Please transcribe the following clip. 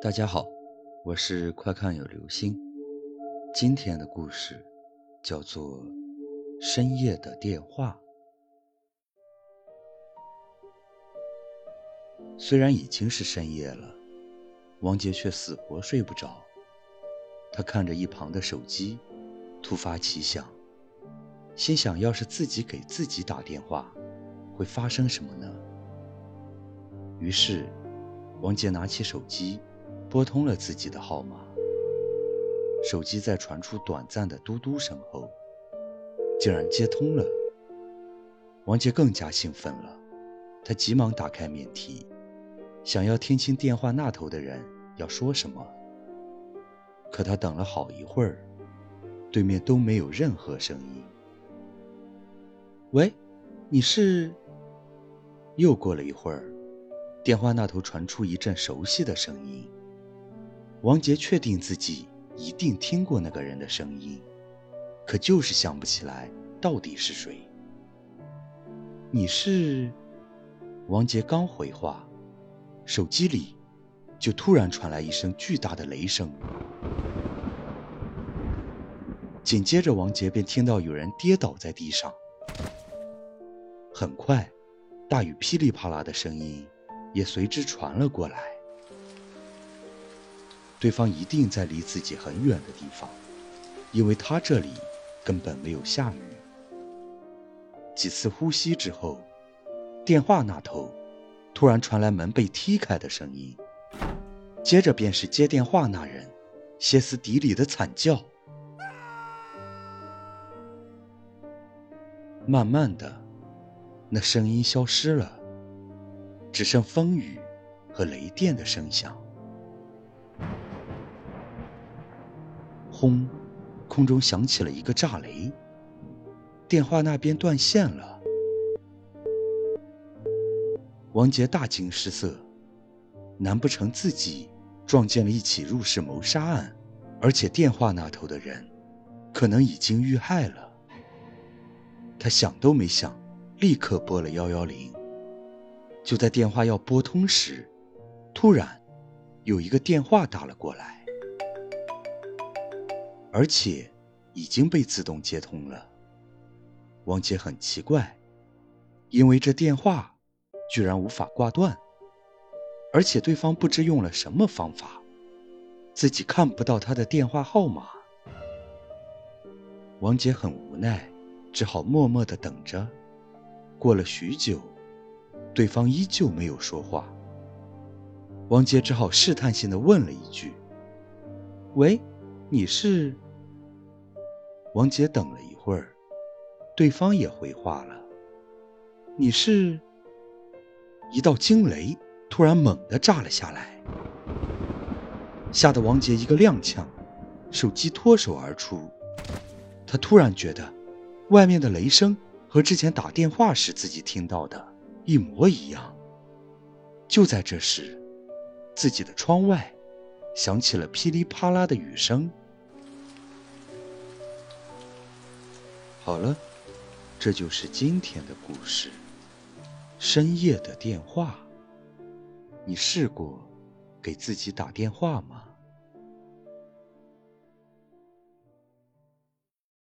大家好，我是快看有流星。今天的故事叫做《深夜的电话》。虽然已经是深夜了，王杰却死活睡不着。他看着一旁的手机，突发奇想，心想：要是自己给自己打电话，会发生什么呢？于是，王杰拿起手机。拨通了自己的号码，手机在传出短暂的嘟嘟声后，竟然接通了。王杰更加兴奋了，他急忙打开免提，想要听清电话那头的人要说什么。可他等了好一会儿，对面都没有任何声音。喂，你是？又过了一会儿，电话那头传出一阵熟悉的声音。王杰确定自己一定听过那个人的声音，可就是想不起来到底是谁。你是？王杰刚回话，手机里就突然传来一声巨大的雷声，紧接着王杰便听到有人跌倒在地上。很快，大雨噼里啪啦的声音也随之传了过来。对方一定在离自己很远的地方，因为他这里根本没有下雨。几次呼吸之后，电话那头突然传来门被踢开的声音，接着便是接电话那人歇斯底里的惨叫。慢慢的，那声音消失了，只剩风雨和雷电的声响。轰！空中响起了一个炸雷，电话那边断线了。王杰大惊失色，难不成自己撞见了一起入室谋杀案？而且电话那头的人可能已经遇害了。他想都没想，立刻拨了幺幺零。就在电话要拨通时，突然有一个电话打了过来。而且已经被自动接通了。王杰很奇怪，因为这电话居然无法挂断，而且对方不知用了什么方法，自己看不到他的电话号码。王杰很无奈，只好默默的等着。过了许久，对方依旧没有说话。王杰只好试探性的问了一句：“喂？”你是？王杰等了一会儿，对方也回话了。你是？一道惊雷突然猛地炸了下来，吓得王杰一个踉跄，手机脱手而出。他突然觉得，外面的雷声和之前打电话时自己听到的一模一样。就在这时，自己的窗外。响起了噼里啪啦的雨声。好了，这就是今天的故事。深夜的电话，你试过给自己打电话吗？